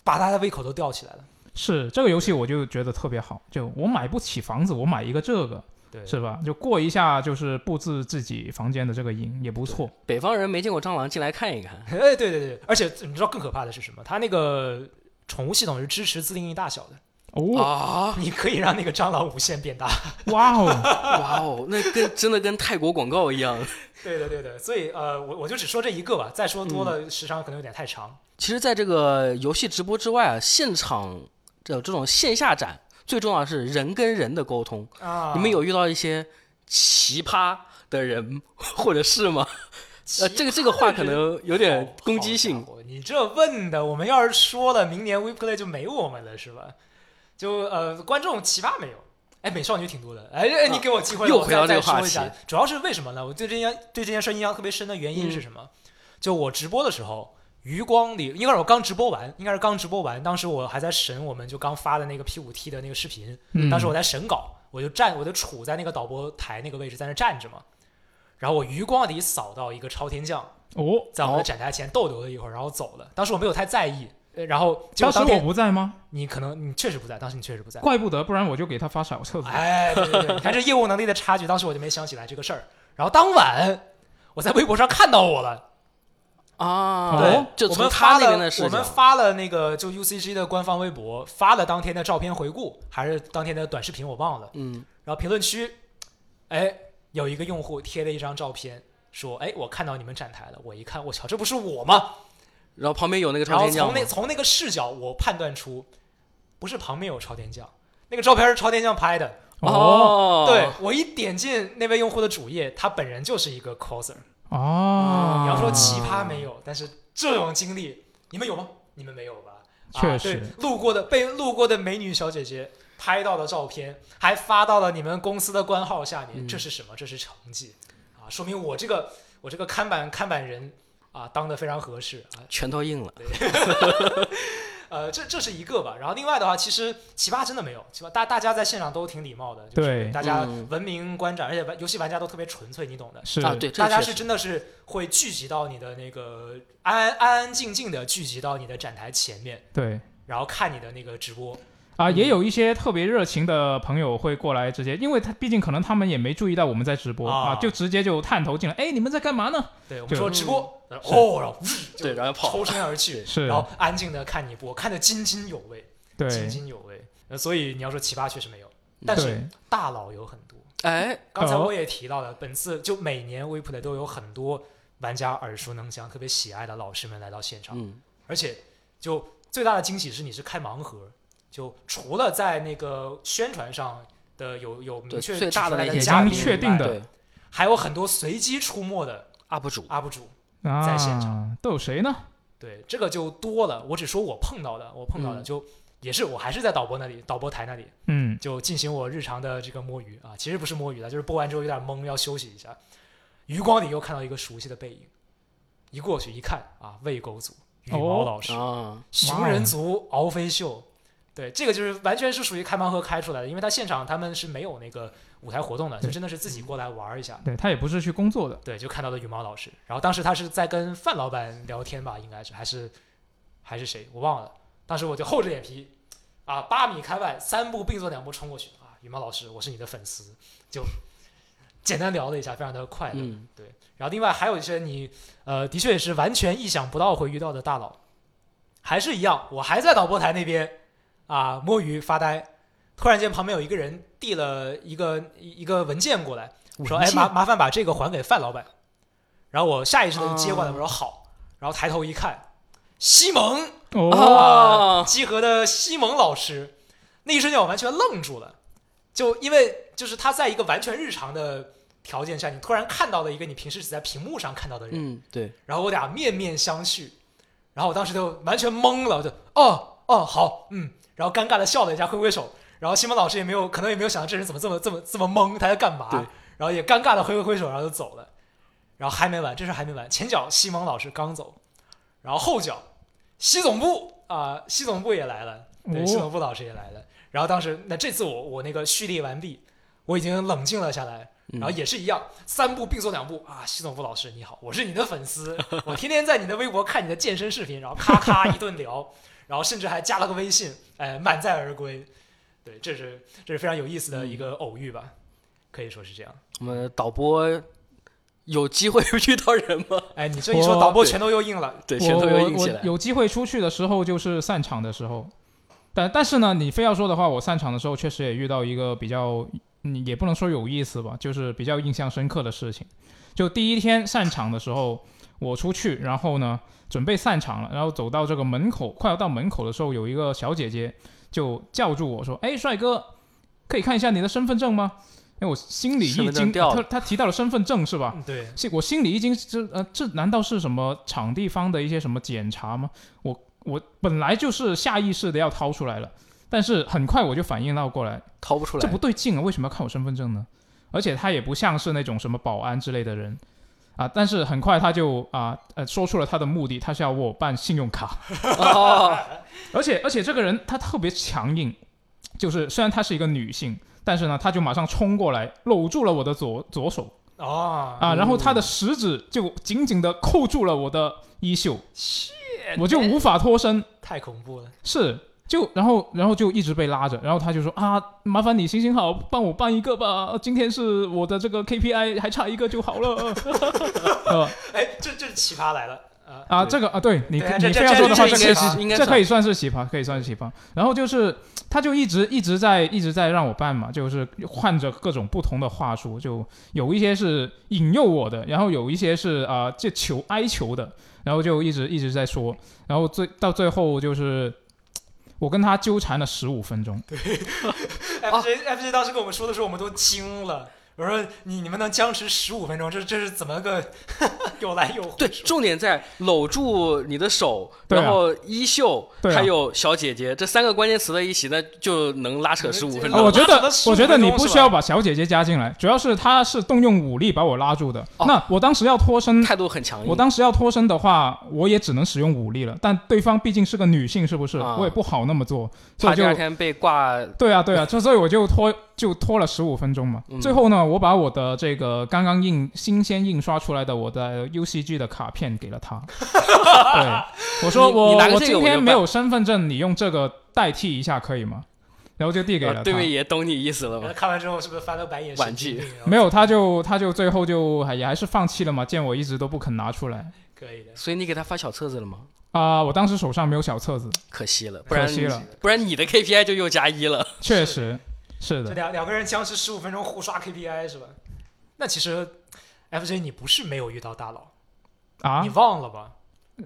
把他的胃口都吊起来了。是这个游戏，我就觉得特别好。就我买不起房子，我买一个这个，对，是吧？就过一下，就是布置自己房间的这个瘾也不错。北方人没见过蟑螂，进来看一看。<laughs> 哎，对对对，而且你知道更可怕的是什么？它那个宠物系统是支持自定义大小的，哦，啊，你可以让那个蟑螂无限变大。<laughs> <laughs> 哇哦，哇哦，那跟真的跟泰国广告一样。对的对的，所以呃，我我就只说这一个吧，再说多嗯了时长可能有点太长。其实，在这个游戏直播之外啊，现场的这种线下展，最重要的是人跟人的沟通。啊，你们有遇到一些奇葩的人或者是吗？<laughs> 呃，这个这个话可能有点攻击性你这问的，我们要是说了，明年 WePlay 就没我们了，是吧？就呃，观众奇葩没有？哎，美少女挺多的。哎，哎你给我机会了，我再又回到这个再说一下话题。主要是为什么呢？我对这件对这件事印象特别深的原因是什么？就我直播的时候，余光里应该是我刚直播完，应该是刚直播完，当时我还在审我们就刚发的那个 P 五 T 的那个视频，嗯，当时我在审稿，我就站，我就杵在那个导播台那个位置，在那站着嘛。然后我余光里扫到一个超天将，哦，在我们的哦展台前逗留了一会儿，然后走了。当时我没有太在意，呃然后结当时我不在吗？你可能你确实不在，当时你确实不在。怪不得，不然我就给他发小册子。哎，对对对，你看这业务能力的差距，当时我就没想起来这个事儿。然后当晚我在微博上看到我了，啊，对就从我们发他那边了我们发了那个就 UCG 的官方微博，发了当天的照片回顾，还是当天的短视频，我忘了。嗯，然后评论区，哎，有一个用户贴了一张照片，说：“哎，我看到你们展台了。”我一看，我操，这不是我吗？然后旁边有那个然后朝天将从那从那个视角，我判断出，不是旁边有朝天将，那个照片是朝天将拍的。哦，对我一点进那位用户的主页，他本人就是一个 coser。哦，你要说奇葩没有，但是这种经历你们有吗？你们没有吧？啊确实对，路过的被路过的美女小姐姐拍到的照片，还发到了你们公司的官号下面，嗯这是什么？这是成绩啊，说明我这个我这个看板看板人啊当的非常合适啊。拳头硬了。<laughs> 呃，这这是一个吧。然后另外的话，其实奇葩真的没有，奇葩大大家在现场都挺礼貌的，就是对大家嗯文明观展，而且玩游戏玩家都特别纯粹，你懂的。是啊，对，大家是真的是会聚集到你的那个安安安安静静的聚集到你的展台前面，对然后看你的那个直播。啊，嗯。也有一些特别热情的朋友会过来直接，因为他毕竟可能他们也没注意到我们在直播啊。啊，就直接就探头进来，哎，你们在干嘛呢？对我们说直播，然后哦，然后就对然后跑抽身而去，是。然后安静的看你播，看得津津有味，津对。津有味。呃所以你要说奇葩确实没有，但是，大佬有很多。哎，哦刚才我也提到了，本次就每年 WePlay 都有很多玩家耳熟能详、特别喜爱的老师们来到现场，嗯，而且就最大的惊喜是你是开盲盒，就除了在那个宣传上的有有明确最大的那些嘉宾确定的还有很多随机出没的，UP 主，UP 主。啊，在现场都有谁呢？对，这个就多了。我只说我碰到的，我碰到的嗯就、也是我还是在导播那里，导播台那里嗯，就进行我日常的这个摸鱼啊，其实不是摸鱼了，就是播完之后有点懵，要休息一下。余光里又看到一个熟悉的背影，一过去一看啊，喂狗组羽毛哦老师，啊，熊人族敖飞秀，对，这个就是完全是属于开盲盒开出来的，因为他现场他们是没有那个舞台活动的，就真的是自己过来玩一下。对他也不是去工作的，对，就看到了羽毛老师，然后当时他是在跟范老板聊天吧，应该是还是还是谁，我忘了。当时我就厚着脸皮啊，八米开外，三步并作两步冲过去啊，羽毛老师，我是你的粉丝，就简单聊了一下，非常的快乐。嗯，然后另外还有一些你呃，的确也是完全意想不到会遇到的大佬，还是一样，我还在导播台那边啊摸鱼发呆，突然间旁边有一个人递了一个一一个文件过来，说哎麻麻烦把这个还给范老板，然后我下意识的就接过来，哦。我说好，然后抬头一看，西蒙哦，哦，集合的西蒙老师，那一瞬间我完全愣住了，就因为就是他在一个完全日常的条件下，你突然看到了一个你平时只在屏幕上看到的人，嗯，对，然后我俩面面相觑，然后我当时就完全懵了，我就哦哦好嗯，然后尴尬的笑了一下，挥挥手，然后西蒙老师也没有可能也没有想到这人怎么这么这么这么懵，他在干嘛？对，然后也尴尬的挥挥挥手，然后就走了，然后还没完，这事还没完，前脚西蒙老师刚走，然后后脚西总部啊、西总部也来了，对，哦。西总部老师也来了，然后当时那这次我我那个蓄力完毕，我已经冷静了下来。嗯。然后也是一样，三步并作两步啊！西总部老师你好，我是你的粉丝，我天天在你的微博看你的健身视频，然后咔咔一顿聊，然后甚至还加了个微信，哎，满载而归。对，这是这是非常有意思的一个偶遇吧，可以说是这样。我们导播有机会遇到人吗？<laughs> 哎，你这一说，导播全都又硬了。对，全都又硬起来。有机会出去的时候就是散场的时候，但但是呢，你非要说的话，我散场的时候确实也遇到一个比较，嗯，也不能说有意思吧，就是比较印象深刻的事情。就第一天散场的时候，我出去，然后呢准备散场了，然后走到这个门口，快要到门口的时候，有一个小姐姐就叫住我说：“哎，帅哥，可以看一下你的身份证吗？”因为我心里一惊，份证掉了他他提到了身份证是吧？嗯，对，是我心里一惊这呃，这难道是什么场地方的一些什么检查吗？我我本来就是下意识的要掏出来了，但是很快我就反应到过来，掏不出来这不，对劲啊！为什么要看我身份证呢？而且他也不像是那种什么保安之类的人啊，但是很快他就啊呃说出了他的目的，他是要我办信用卡，<laughs> 哦，而且而且这个人他特别强硬，就是虽然她是一个女性，但是呢，他就马上冲过来搂住了我的左左手。哦，啊，然后他的嗯食指就紧紧的扣住了我的衣袖，我就无法脱身，太恐怖了。是就然后然后就一直被拉着，然后他就说啊，麻烦你行行好，帮我办一个吧，今天是我的这个 KPI 还差一个就好了，<laughs> 呃哎，这这是奇葩来了啊！啊，这个啊，对你你要说的话，这这可以这可以算是奇葩，可以算是奇葩。然后就是他就一直一直在一直在让我办嘛，就是换着各种不同的话术，就有一些是引诱我的，然后有一些是啊、就求哀求的，然后就一直一直在说，然后最到最后就是我跟他纠缠了十五分钟，对 <laughs> FJ FJ 当时跟我们说的时候，我们都惊了。我说你你们能僵持十五分钟，这这是怎么个 <laughs> 有来有回？对，重点在搂住你的手，对啊然后衣袖，对啊还有小姐姐这三个关键词在一起，那就能拉扯十五分啊，钟。我觉得拉扯了，15我觉得你不需要把小姐姐加进来，主要是她是动用武力把我拉住的。哦那我当时要脱身，态度很强硬。我当时要脱身的话，我也只能使用武力了。但对方毕竟是个女性，是不是？啊我也不好那么做，所以就怕第二天被挂，对啊，对啊，就所以我就拖就拖了十五分钟嘛。嗯最后呢，我把我的这个刚刚印新鲜印刷出来的我的 UCG 的卡片给了他。<laughs> 对，我说你我我今天没有身份证，你用这个代替一下可以吗？然后就递给了对面也懂你意思了然后吗？看完之后是不是翻了白眼？婉神经拒病啊没有，他就他就最后就还也还是放弃了嘛，见我一直都不肯拿出来可以的。所以你给他发小册子了吗？啊、我当时手上没有小册子，可惜了，不然可惜了，不然你的 KPI 就又加一了。确实是的。这两两个人僵持十五分钟互刷 KPI 是吧？那其实 FJ 你不是没有遇到大佬，啊你，忘了吧？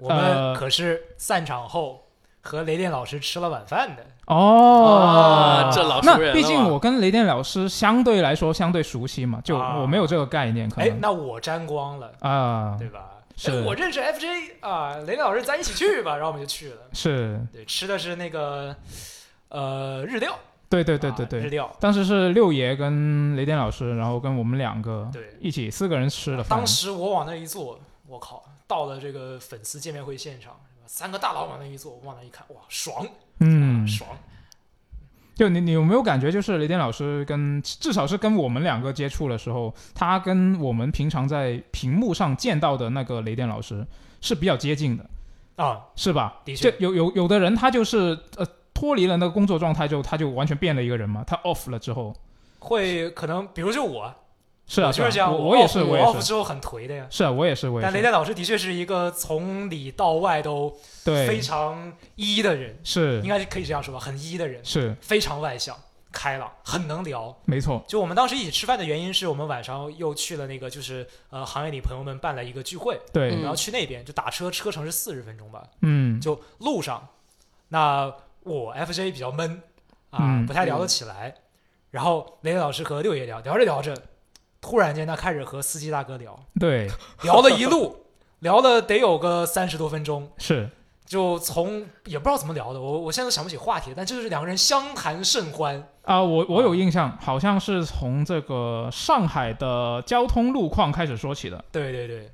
我们呃可是散场后和雷电老师吃了晚饭的。哦，这老那毕竟我跟雷电老师相对来说相对熟悉嘛，就啊我没有这个概念，可哎，能那我沾光了，啊，对吧？是哎我认识 FJ 啊，雷电老师，咱一起去吧，然后我们就去了。是，对，吃的是那个呃日料，对对对对对，料。当时是六爷跟雷电老师，然后跟我们两个对，一起四个人吃了饭。当，时我往那一坐，我靠，到了这个粉丝见面会现场，三个大佬往那一坐，我往那一看，哇，爽，嗯。啊，爽。就你你有没有感觉，就是雷电老师跟至少是跟我们两个接触的时候，他跟我们平常在屏幕上见到的那个雷电老师是比较接近的，啊，是吧？的确。有有有的人他就是呃脱离了那个工作状态之后，他就完全变了一个人嘛，他 off 了之后，会可能，比如就我，是啊，就是这样，我也是，我 off，之后很颓的呀。是啊，我也是，我也是，但雷电老师的确是一个从里到外都非，常一的人，是。应该是可以这样说吧，很一的人，是。非常外向、开朗，很能聊。没错，就我们当时一起吃饭的原因是我们晚上又去了那个就是呃行业里朋友们办了一个聚会，对，嗯。然后去那边就打车，车程是四十分钟吧，嗯，就路上，那我 FJ 比较闷啊，嗯不太聊得起来。然后雷雷老师和六爷聊，聊着聊着，突然间他开始和司机大哥聊，对，聊了一路，聊了得有个三十多分钟，<laughs> 是，就从也不知道怎么聊的，我我现在都想不起话题，但就是两个人相谈甚欢。啊，我我有印象，好像是从这个上海的交通路况开始说起的。对对对，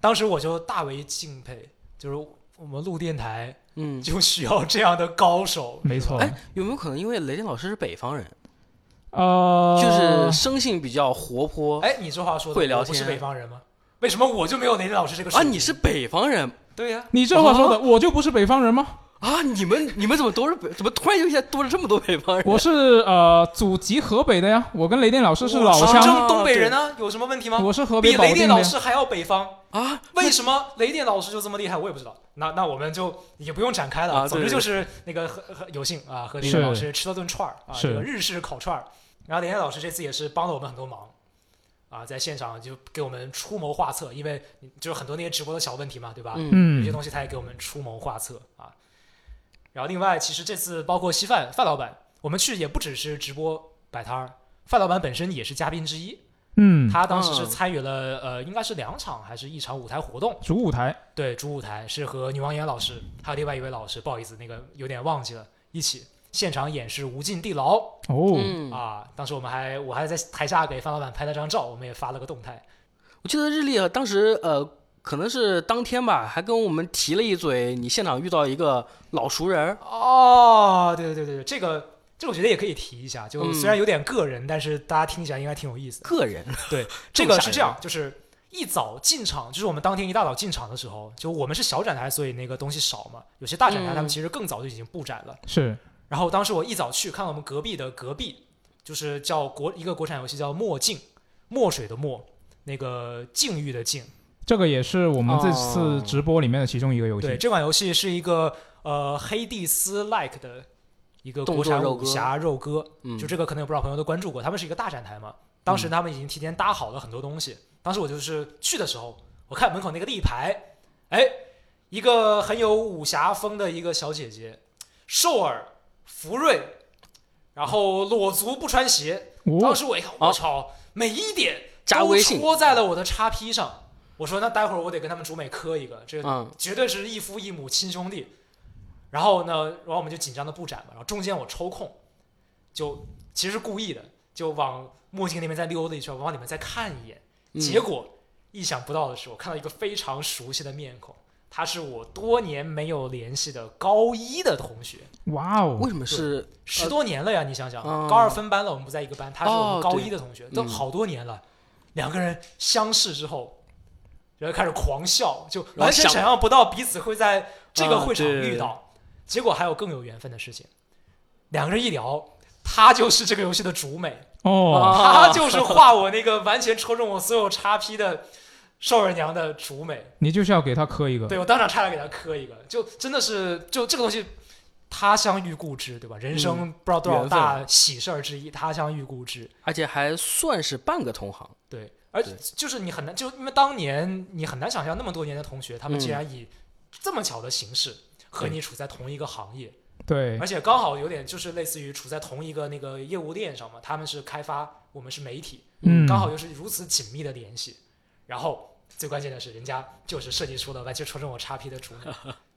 当时我就大为敬佩，就是我们录电台嗯，就需要这样的高手。<laughs> 没错哎，有没有可能因为雷电老师是北方人，呃，就是生性比较活泼哎，你这话说的会聊天不是北方人吗？为什么我就没有雷电老师这个啊？你是北方人对呀、你这话说的，我就不是北方人吗？啊？你们你们怎么都是北？怎么突然就一下多了这么多北方人？我是呃祖籍河北的呀，我跟雷电老师是老乡，东北人啊，有什么问题吗？我是河比雷北保定的呀。电老师还要北方，啊？为什么雷电老师就这么厉害？我也不知道。那那我们就也不用展开了，啊总之就是那个和和有幸啊，和雷电老师吃了顿串儿啊，是这个日式烤串儿。然后雷电老师这次也是帮了我们很多忙啊，在现场就给我们出谋划策，因为就是很多那些直播的小问题嘛，对吧？嗯有些嗯，东西他也给我们出谋划策啊。然后另外，其实这次包括稀饭范老板，我们去也不只是直播摆摊儿，范老板本身也是嘉宾之一。嗯，他当时是嗯参与了呃，应该是两场还是一场舞台活动？主舞台，对，主舞台是和女王岩老师还有另外一位老师，不好意思，那个有点忘记了，一起现场演示《无尽地牢》哦，嗯，啊。当时我们还我还在台下给范老板拍了张照，我们也发了个动态。我记得日历啊，当时呃，可能是当天吧，还跟我们提了一嘴，你现场遇到一个老熟人儿，哦，对对对对，这个这个我觉得也可以提一下，就嗯虽然有点个人，但是大家听起来应该挺有意思的。个人，<laughs> 对，这个是这样，<laughs> 就是一早进场，就是我们当天一大早进场的时候，就我们是小展台，所以那个东西少嘛。有些大展台他们嗯其实更早就已经布展了。是，然后当时我一早去看到我们隔壁的隔壁，就是叫国一个国产游戏叫墨镜，墨水的墨，那个境遇的境。这个也是我们这次哦直播里面的其中一个游戏对，这款游戏是一个呃黑蒂斯 like 的一个武侠肉鸽。嗯，就这个可能有不少朋友都关注过，他们是一个大展台嘛，当时他们已经提前搭好了很多东西。当时我就是去的时候，我看门口那个立牌，哎，一个很有武侠风的一个小姐姐，瘦耳福瑞，然后裸足不穿鞋。当哦，时我一看，哦我操，每一点都戳在了我的叉 P 上。我说那待会儿我得跟他们主美磕一个，这嗯绝对是异父异母亲兄弟。然后呢，然后我们就紧张的布展嘛，然后中间我抽空，就其实是故意的，就往墨镜那边再溜达一圈，往里面再看一眼。嗯结果意想不到的是，我看到一个非常熟悉的面孔，他是我多年没有联系的高一的同学，哇哦为，什么是十多年了呀！你想想，嗯高二分班了，我们不在一个班，他是我哦们高一的同学，都嗯好多年了。两个人相识之后，然后开始狂笑，就完全想象不到彼此会在这个啊会场遇到。结果还有更有缘分的事情，两个人一聊，他就是这个游戏的主美，哦，啊他就是画我那个完全戳中我所有叉 P 的少儿娘的主美。<laughs> 你就是要给他磕一个，对我当场差点给他磕一个，就真的是就这个东西，他乡遇故知，对吧？人生不知道多少大喜事儿之一，他乡遇故知。而且还算是半个同行。对，而对。就是你很难，就因为当年你很难想象那么多年的同学，他们嗯。竟然以这么巧的形式和你处在同一个行业，对。而且刚好有点就是类似于处在同一个那个业务链上嘛，他们是开发，我们是媒体，嗯，刚好又是如此紧密的联系，然后最关键的是，人家就是设计出了完全戳中我叉 P 的主意，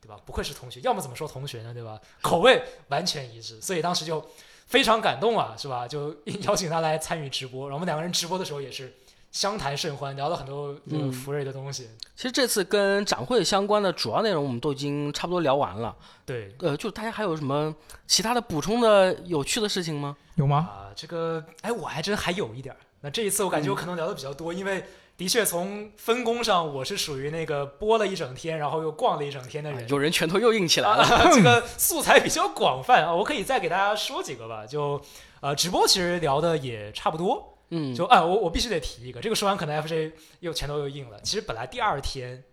对吧？<laughs> 不愧是同学，要么怎么说同学呢，对吧？口味完全一致，所以当时就非常感动啊，是吧？就邀请他来参与直播，然后我们两个人直播的时候也是相谈甚欢，聊了很多这个嗯福瑞的东西。其实这次跟展会相关的主要内容我们都已经差不多聊完了。对呃，就大家还有什么其他的补充的有趣的事情吗？有吗？啊，这个哎，我还真还有一点儿。那这一次我感觉我可能聊的比较多，因为的确从分工上我是属于那个播了一整天，然后又逛了一整天的人。有人拳头又硬起来了。啊，<laughs> 这个素材比较广泛啊，我可以再给大家说几个吧。就呃，直播其实聊的也差不多。嗯，就啊，我我必须得提一个，这个说完可能 FJ 又前头又硬了。其实本来第二天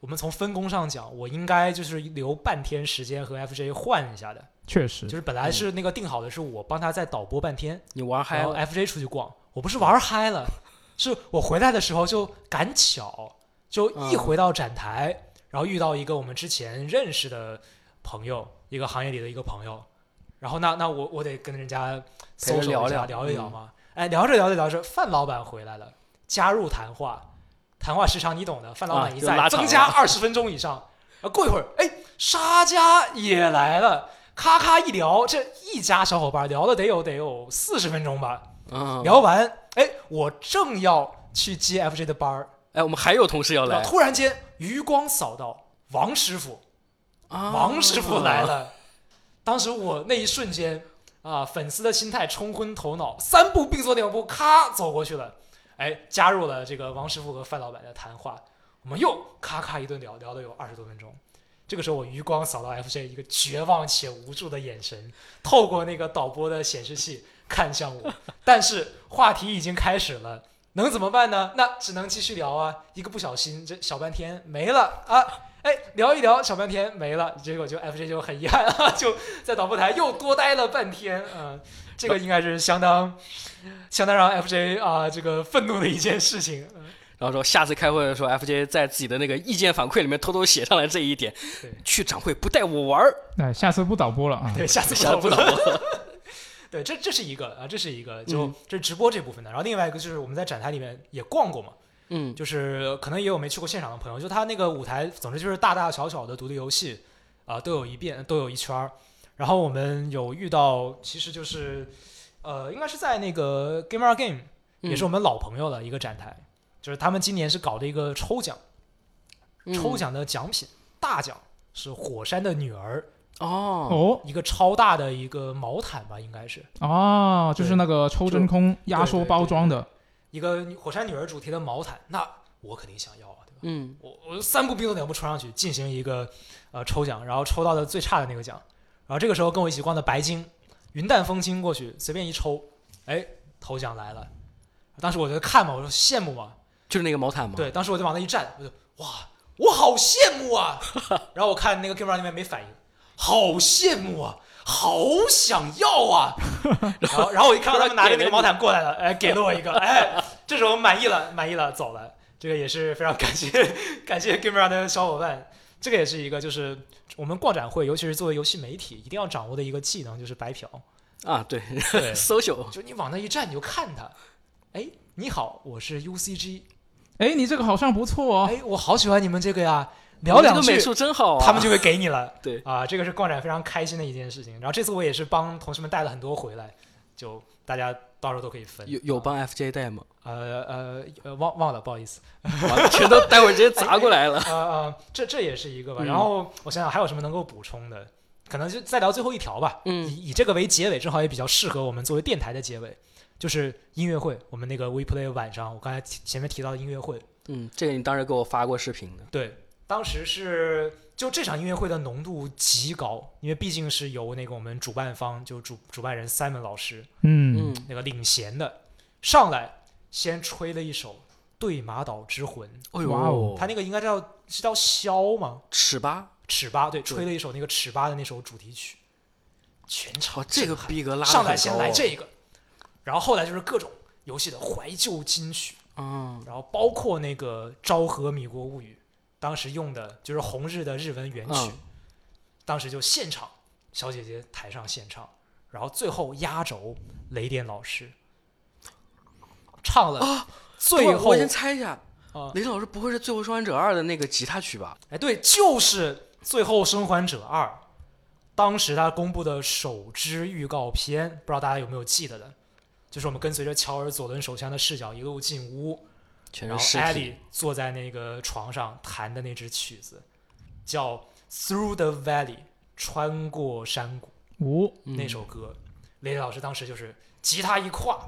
我们从分工上讲，我应该就是留半天时间和 FJ 换一下的，确实。就，是本来是那个定好的是我帮他再导播半天，你玩嗨了。FJ 出去逛，我不是玩嗨了，<laughs> 是我回来的时候就赶巧，就一嗯。回到展台，然后遇到一个我们之前认识的朋友，一个行业里的一个朋友，然后那那我我得跟人家搜索一下聊聊嗯聊一聊嘛，哎，聊着聊着聊着，范老板回来了，加入谈话，谈话时长你懂的，范老啊板一在，增加了 <laughs> 二十分钟以上，啊，过一会儿，哎，沙家也来了。咔咔一聊，这一家小伙伴聊了得有得有四十分钟吧。嗯，聊完，哎，我正要去接 FJ 的班儿，哎，我们还有同事要来。突然间余光扫到王师傅，啊王师傅来。了。当时我那一瞬间啊，粉丝的心态冲昏头脑，三步并作两步，咔走过去了，哎，加入了这个王师傅和范老板的谈话。我们又咔咔一顿聊，聊了有二十多分钟。这个时候，我余光扫到 FJ 一个绝望且无助的眼神，透过那个导播的显示器看向我。<laughs> 但是话题已经开始了，能怎么办呢？那只能继续聊啊！一个不小心，这小半天没了啊！哎，聊一聊，小半天没了，结果就 FJ 就很遗憾啊，就在导播台又多待了半天。嗯、这个应该是相当相当让 FJ 啊、这个愤怒的一件事情。嗯然后说下次开会的时候，FJ 在自己的那个意见反馈里面偷偷写上来这一点。去展会不带我玩儿，哎，下次不导播了啊。对，下次 <laughs> 下次不不导播。<laughs> 对，这这是一个啊，这是一个，就、嗯这是直播这部分的。然后另外一个就是我们在展台里面也逛过嘛，嗯，就是可能也有没去过现场的朋友，就他那个舞台，总之就是大大小小的独立游戏啊、都有一遍，都有一圈儿。然后我们有遇到，其实就是呃，应该是在那个 Game R Game，也是我们老朋友的一个展台，就是他们今年是搞的一个抽奖，嗯。抽奖的奖品大奖是火山的女儿，哦，哦。一个超大的一个毛毯吧，应该是。哦，就是那个抽真空压缩包装的，一个火山女儿主题的毛毯，那我肯定想要啊，对吧？嗯，我我三步并作两步冲上去进行一个呃抽奖，然后抽到的最差的那个奖，然后这个时候跟我一起逛的白鲸云淡风轻过去随便一抽，哎，头奖来了，当时我就看嘛，我说羡慕嘛，就是那个毛毯嘛。，对，当时我就往那一站，我就哇，我好羡慕啊！<laughs> 然后我看那个 Game 那边没反应，好羡慕啊，好想要啊！<laughs> 然后然后我一看到他们拿着那个毛毯过来了，哎，给了我一个，<laughs> 哎，这时候满意了，满意了，走了。这个也是非常感谢 <laughs> 感谢 Gamer 的小伙伴。这个也是一个，就是我们逛展会，尤其是作为游戏媒体，一定要掌握的一个技能，就是白嫖。啊，对对，，social，就你往那一站，你就看他，哎，你好，我是 UCG，哎，你这个好像不错哦。哎，我好喜欢你们这个呀，我聊两句这个美，术真好啊，他们就会给你了。<laughs> 对啊，这个是逛展非常开心的一件事情。然后这次我也是帮同事们带了很多回来，就大家到时候都可以分。有有帮 FJ 带吗？呃呃呃忘忘了，不好意思。全都待会儿直接砸过来了。<laughs> 呃呃，这这也是一个吧。嗯然后我想想还有什么能够补充的，可能就再聊最后一条吧。嗯以以这个为结尾，正好也比较适合我们作为电台的结尾，就是音乐会。我们那个 WePlay 晚上，我刚才提前面提到的音乐会，嗯，这个你当时给我发过视频的。对，当时是就这场音乐会的浓度极高，因为毕竟是由那个我们主办方就主主办人 Simon 老师嗯，嗯，那个领衔的，上来先吹了一首《对马岛之魂》，哎呦，哇哦。他那个应该叫是叫箫吗？尺八，尺八对，吹了一首那个尺八的那首主题曲，全场，这个逼格拉得。上来先来这个，然后后来就是各种游戏的怀旧金曲，嗯，然后包括那个《昭和米国物语》，当时用的就是红日的日文原曲，嗯当时就现场小姐姐台上现唱，然后最后压轴雷电老师唱了最后我先猜一下，啊雷老师不会是《最后生还者二》的那个吉他曲吧？哎，对，就是《最后生还者二》，当时他公布的首支预告片，不知道大家有没有记得的？就是我们跟随着乔尔·佐伦手枪的视角一路进屋，然后全是尸艾体。莉坐在那个床上弹的那支曲子，叫《Through the Valley》，穿过山谷五嗯那首歌。雷雷老师当时就是吉他一挎，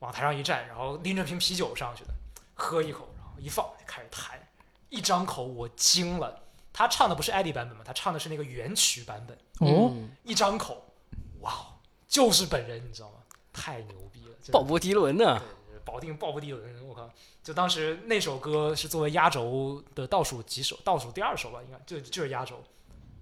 往台上一站，然后拎着瓶啤酒上去的，喝一口，然后一放开始弹，一张口我惊了。他唱的不是艾莉版本嘛，他唱的是那个原曲版本，哦，嗯一张口，哇，哦，就是本人，你知道吗？太牛逼了，真的鲍勃迪伦呢？对，保定鲍勃迪伦，我靠！就当时那首歌是作为压轴的倒数几首，倒数第二首吧，应该就就是压轴。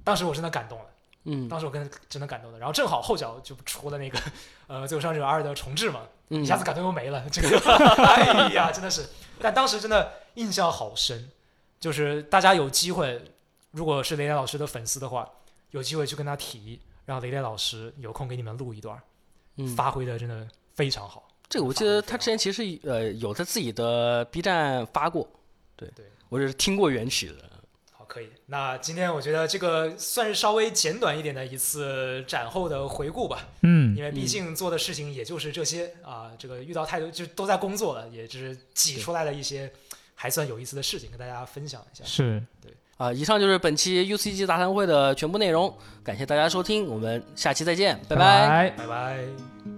当时我真的感动了，嗯当时我跟真的感动的。然后正好后脚就出了那个呃《最后生还者二》的重置嘛，嗯一下子感动又没了。这个，<laughs> 哎呀，真的是。但当时真的印象好深，就是大家有机会，如果是雷雷老师的粉丝的话，有机会去跟他提，让雷雷老师有空给你们录一段，嗯，发挥的真的非常好。这个我记得他之前其实呃有在自己的 B 站发过，对对，我是听过原曲的。好，可以。那今天我觉得这个算是稍微简短一点的一次展后的回顾吧，嗯因为毕竟做的事情也就是这些啊，这个遇到太多就都在工作了，也只是挤出来的一些还算有意思的事情跟大家分享一下。是对，啊，以上就是本期 UCG 杂谈会的全部内容，感谢大家收听，我们下期再见，拜拜。拜。拜拜。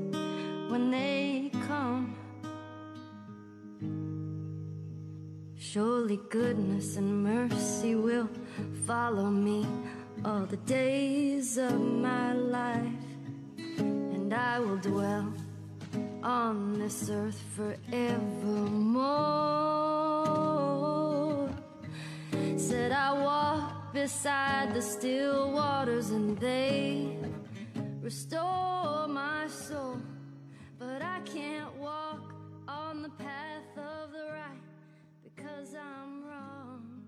when they come. Surely goodness and mercy will follow me all the days of my life, and I will dwell on this earth forevermore. Said I walk beside the still waters and they restore my soul. I can't walk on the path of the right because I'm wrong.